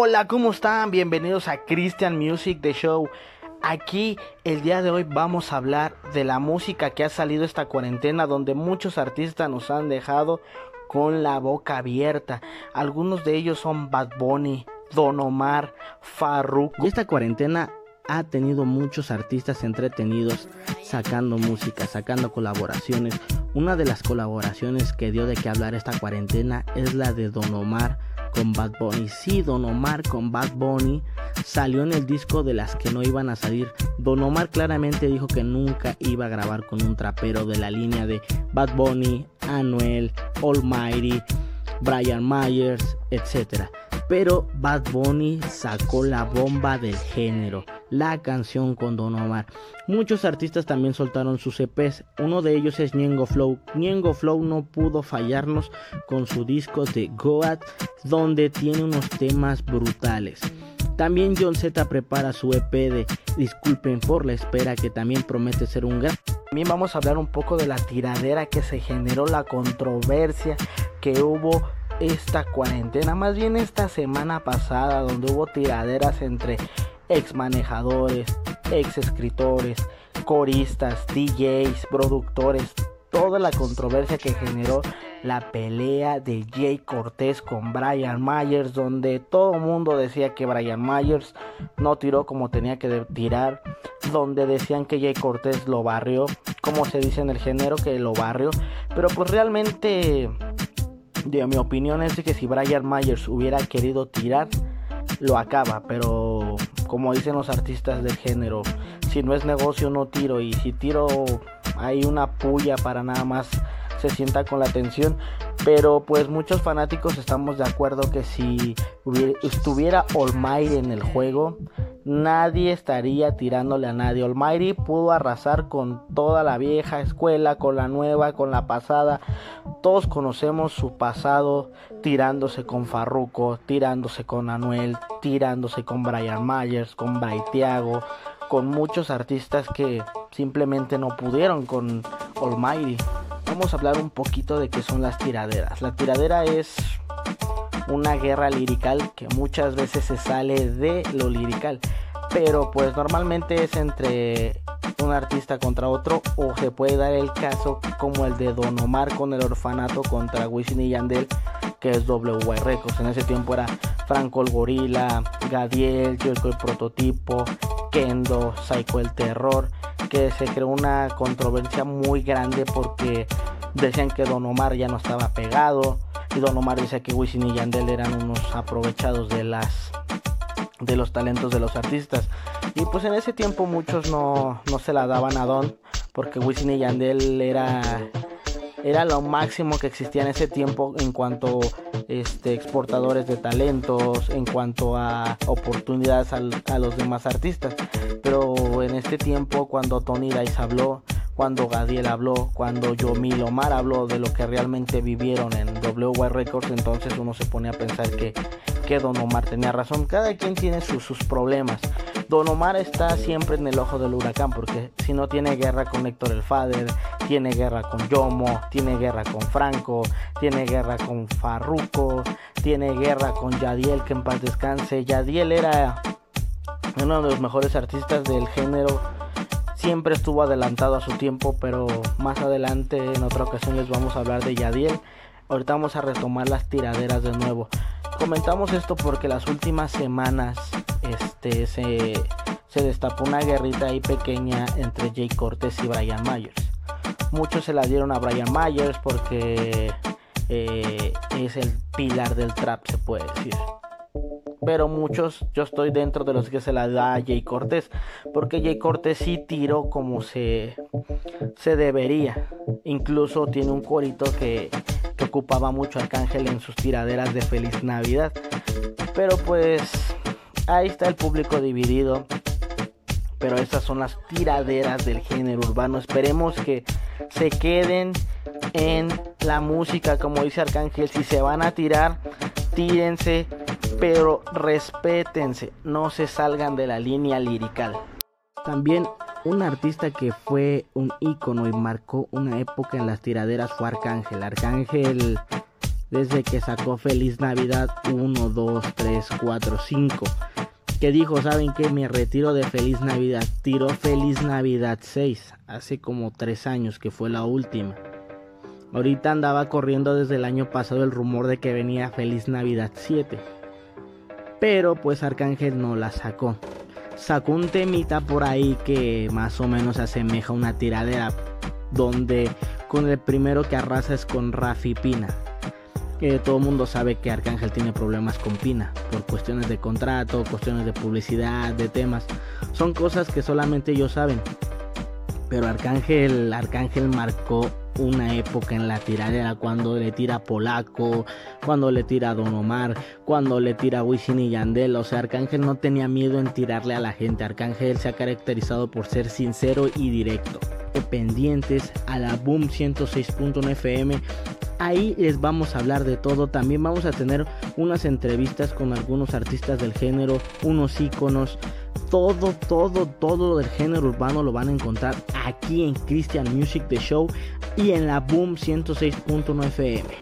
Hola, ¿cómo están? Bienvenidos a Christian Music The Show. Aquí el día de hoy vamos a hablar de la música que ha salido esta cuarentena donde muchos artistas nos han dejado con la boca abierta. Algunos de ellos son Bad Bunny, Don Omar, Farruko. Y esta cuarentena ha tenido muchos artistas entretenidos sacando música, sacando colaboraciones. Una de las colaboraciones que dio de qué hablar esta cuarentena es la de Don Omar con Bad Bunny. Sí, Don Omar con Bad Bunny salió en el disco de las que no iban a salir. Don Omar claramente dijo que nunca iba a grabar con un trapero de la línea de Bad Bunny, Anuel, Almighty, Brian Myers, etc. Pero Bad Bunny sacó la bomba del género, la canción con Don Omar. Muchos artistas también soltaron sus EPs, uno de ellos es Ñengo Flow. Ñengo Flow no pudo fallarnos con su disco de Goat, donde tiene unos temas brutales. También John Z prepara su EP de Disculpen por la espera, que también promete ser un gran. También vamos a hablar un poco de la tiradera que se generó, la controversia que hubo esta cuarentena, más bien esta semana pasada, donde hubo tiraderas entre ex manejadores, ex escritores, coristas, DJs, productores, toda la controversia que generó la pelea de Jay Cortés con Brian Myers, donde todo el mundo decía que Brian Myers no tiró como tenía que tirar, donde decían que Jay Cortés lo barrió, como se dice en el género que lo barrió, pero pues realmente de mi opinión es que si Brian Myers hubiera querido tirar, lo acaba, pero como dicen los artistas del género, si no es negocio no tiro y si tiro hay una puya para nada más se sienta con la atención. Pero pues muchos fanáticos estamos de acuerdo que si estuviera Almighty en el juego, nadie estaría tirándole a nadie. Almighty pudo arrasar con toda la vieja escuela, con la nueva, con la pasada. Todos conocemos su pasado tirándose con Farruko, tirándose con Anuel, tirándose con Brian Myers, con Baitiago, con muchos artistas que simplemente no pudieron con Almighty. A hablar un poquito de qué son las tiraderas. La tiradera es una guerra lirical que muchas veces se sale de lo lirical. Pero pues normalmente es entre un artista contra otro o se puede dar el caso como el de Don Omar con el orfanato contra Wisin y Yandel que es WY Records. En ese tiempo era Franco el Gorila, Gadiel, Joyko el Prototipo, Kendo, Psycho el Terror, que se creó una controversia muy grande porque decían que Don Omar ya no estaba pegado y Don Omar decía que Wisin y Yandel eran unos aprovechados de las de los talentos de los artistas. Y pues en ese tiempo muchos no, no se la daban a Don porque Wisin y Yandel era era lo máximo que existía en ese tiempo en cuanto este, exportadores de talentos, en cuanto a oportunidades a los demás artistas. Pero en este tiempo, cuando Tony Dice habló, cuando Gadiel habló, cuando Yomil Omar habló de lo que realmente vivieron en WY Records, entonces uno se pone a pensar que, que Don Omar tenía razón. Cada quien tiene sus, sus problemas. Don Omar está siempre en el ojo del huracán porque si no tiene guerra con Héctor el Fader, tiene guerra con Yomo, tiene guerra con Franco, tiene guerra con Farruko, tiene guerra con Yadiel, que en paz descanse. Yadiel era uno de los mejores artistas del género. Siempre estuvo adelantado a su tiempo, pero más adelante en otra ocasión les vamos a hablar de Yadiel. Ahorita vamos a retomar las tiraderas de nuevo. Comentamos esto porque las últimas semanas este, se, se destapó una guerrita ahí pequeña entre Jay Cortés y Brian Myers. Muchos se la dieron a Brian Myers porque eh, es el pilar del trap, se puede decir. Pero muchos, yo estoy dentro de los que se la da a Jay Cortés. Porque Jay Cortés sí tiró como se, se debería. Incluso tiene un corito que, que ocupaba mucho Arcángel en sus tiraderas de Feliz Navidad. Pero pues ahí está el público dividido. Pero estas son las tiraderas del género urbano. Esperemos que se queden en la música, como dice Arcángel. Si se van a tirar, tírense, pero respétense. No se salgan de la línea lirical. También un artista que fue un ícono y marcó una época en las tiraderas fue Arcángel. Arcángel desde que sacó Feliz Navidad 1, 2, 3, 4, 5. Que dijo, ¿saben qué? Me retiro de Feliz Navidad. Tiró Feliz Navidad 6, hace como 3 años que fue la última. Ahorita andaba corriendo desde el año pasado el rumor de que venía Feliz Navidad 7. Pero pues Arcángel no la sacó. Sacó un temita por ahí que más o menos asemeja una tiradera. Donde con el primero que arrasa es con Rafi Pina. Todo el mundo sabe que Arcángel tiene problemas con Pina. Por cuestiones de contrato, cuestiones de publicidad, de temas. Son cosas que solamente ellos saben. Pero Arcángel, Arcángel marcó una época en la tiradera cuando le tira Polaco, cuando le tira Don Omar, cuando le tira Wisin y Yandel. O sea, Arcángel no tenía miedo en tirarle a la gente. Arcángel se ha caracterizado por ser sincero y directo. Pendientes a la Boom 106.1 FM ahí les vamos a hablar de todo. También vamos a tener unas entrevistas con algunos artistas del género, unos íconos. Todo, todo, todo del género urbano lo van a encontrar aquí en Christian Music The Show y en la Boom 106.1 FM.